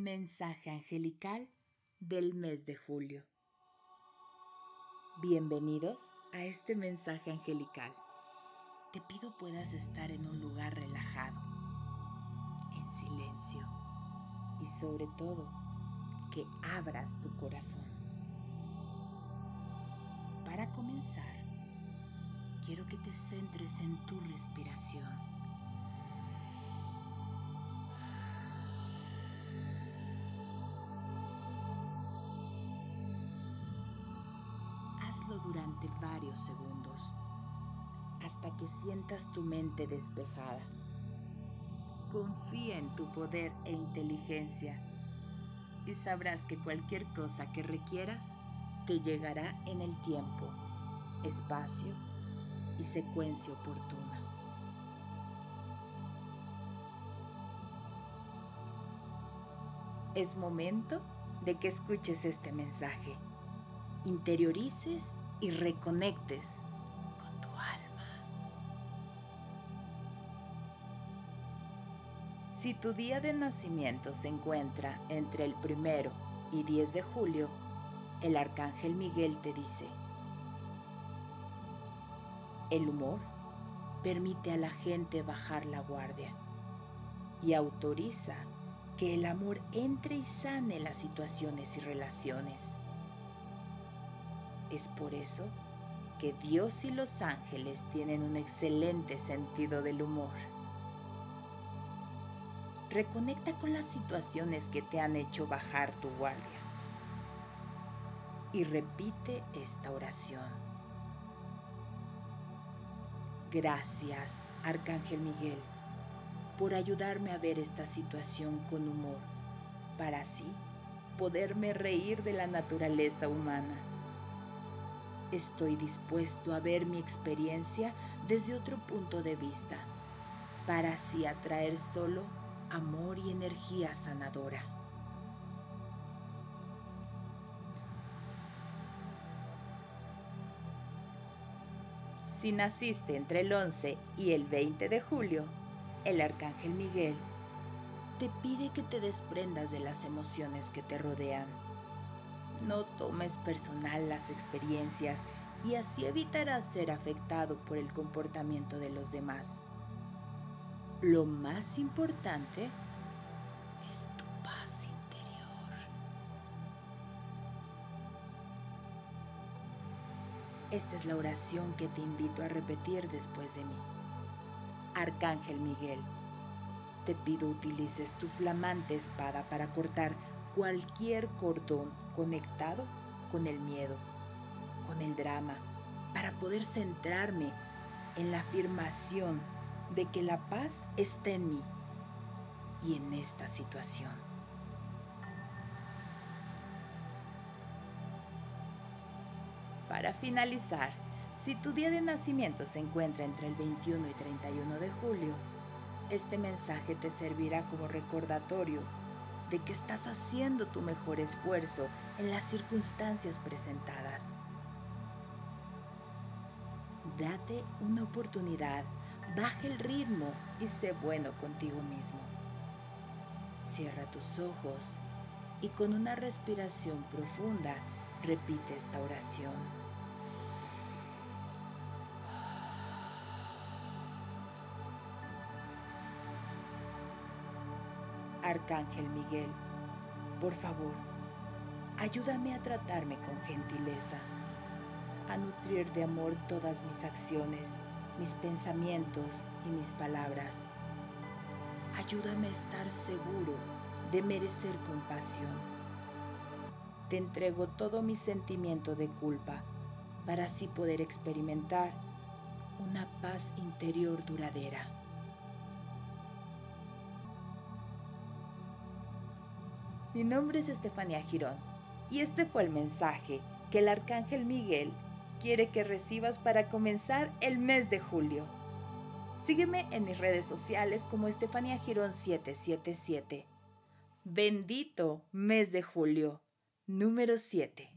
Mensaje angelical del mes de julio. Bienvenidos a este mensaje angelical. Te pido puedas estar en un lugar relajado, en silencio y sobre todo que abras tu corazón. Para comenzar, quiero que te centres en tu respiración durante varios segundos, hasta que sientas tu mente despejada. Confía en tu poder e inteligencia y sabrás que cualquier cosa que requieras te llegará en el tiempo, espacio y secuencia oportuna. Es momento de que escuches este mensaje, interiorices y reconectes con tu alma. Si tu día de nacimiento se encuentra entre el primero y 10 de julio, el arcángel Miguel te dice, el humor permite a la gente bajar la guardia y autoriza que el amor entre y sane las situaciones y relaciones. Es por eso que Dios y los ángeles tienen un excelente sentido del humor. Reconecta con las situaciones que te han hecho bajar tu guardia y repite esta oración. Gracias, Arcángel Miguel, por ayudarme a ver esta situación con humor, para así poderme reír de la naturaleza humana estoy dispuesto a ver mi experiencia desde otro punto de vista, para así atraer solo amor y energía sanadora. Si naciste entre el 11 y el 20 de julio, el Arcángel Miguel te pide que te desprendas de las emociones que te rodean no tomes personal las experiencias y así evitarás ser afectado por el comportamiento de los demás. Lo más importante es tu paz interior. Esta es la oración que te invito a repetir después de mí. Arcángel Miguel, te pido utilices tu flamante espada para cortar cualquier cordón conectado con el miedo, con el drama, para poder centrarme en la afirmación de que la paz está en mí y en esta situación. Para finalizar, si tu día de nacimiento se encuentra entre el 21 y 31 de julio, este mensaje te servirá como recordatorio de que estás haciendo tu mejor esfuerzo en las circunstancias presentadas. Date una oportunidad, baja el ritmo y sé bueno contigo mismo. Cierra tus ojos y con una respiración profunda repite esta oración. Arcángel Miguel, por favor, ayúdame a tratarme con gentileza, a nutrir de amor todas mis acciones, mis pensamientos y mis palabras. Ayúdame a estar seguro de merecer compasión. Te entrego todo mi sentimiento de culpa para así poder experimentar una paz interior duradera. Mi nombre es Estefanía Girón y este fue el mensaje que el Arcángel Miguel quiere que recibas para comenzar el mes de julio. Sígueme en mis redes sociales como Estefanía Girón 777. Bendito mes de julio, número 7.